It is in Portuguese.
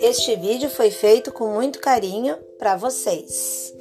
Este vídeo foi feito com muito carinho para vocês.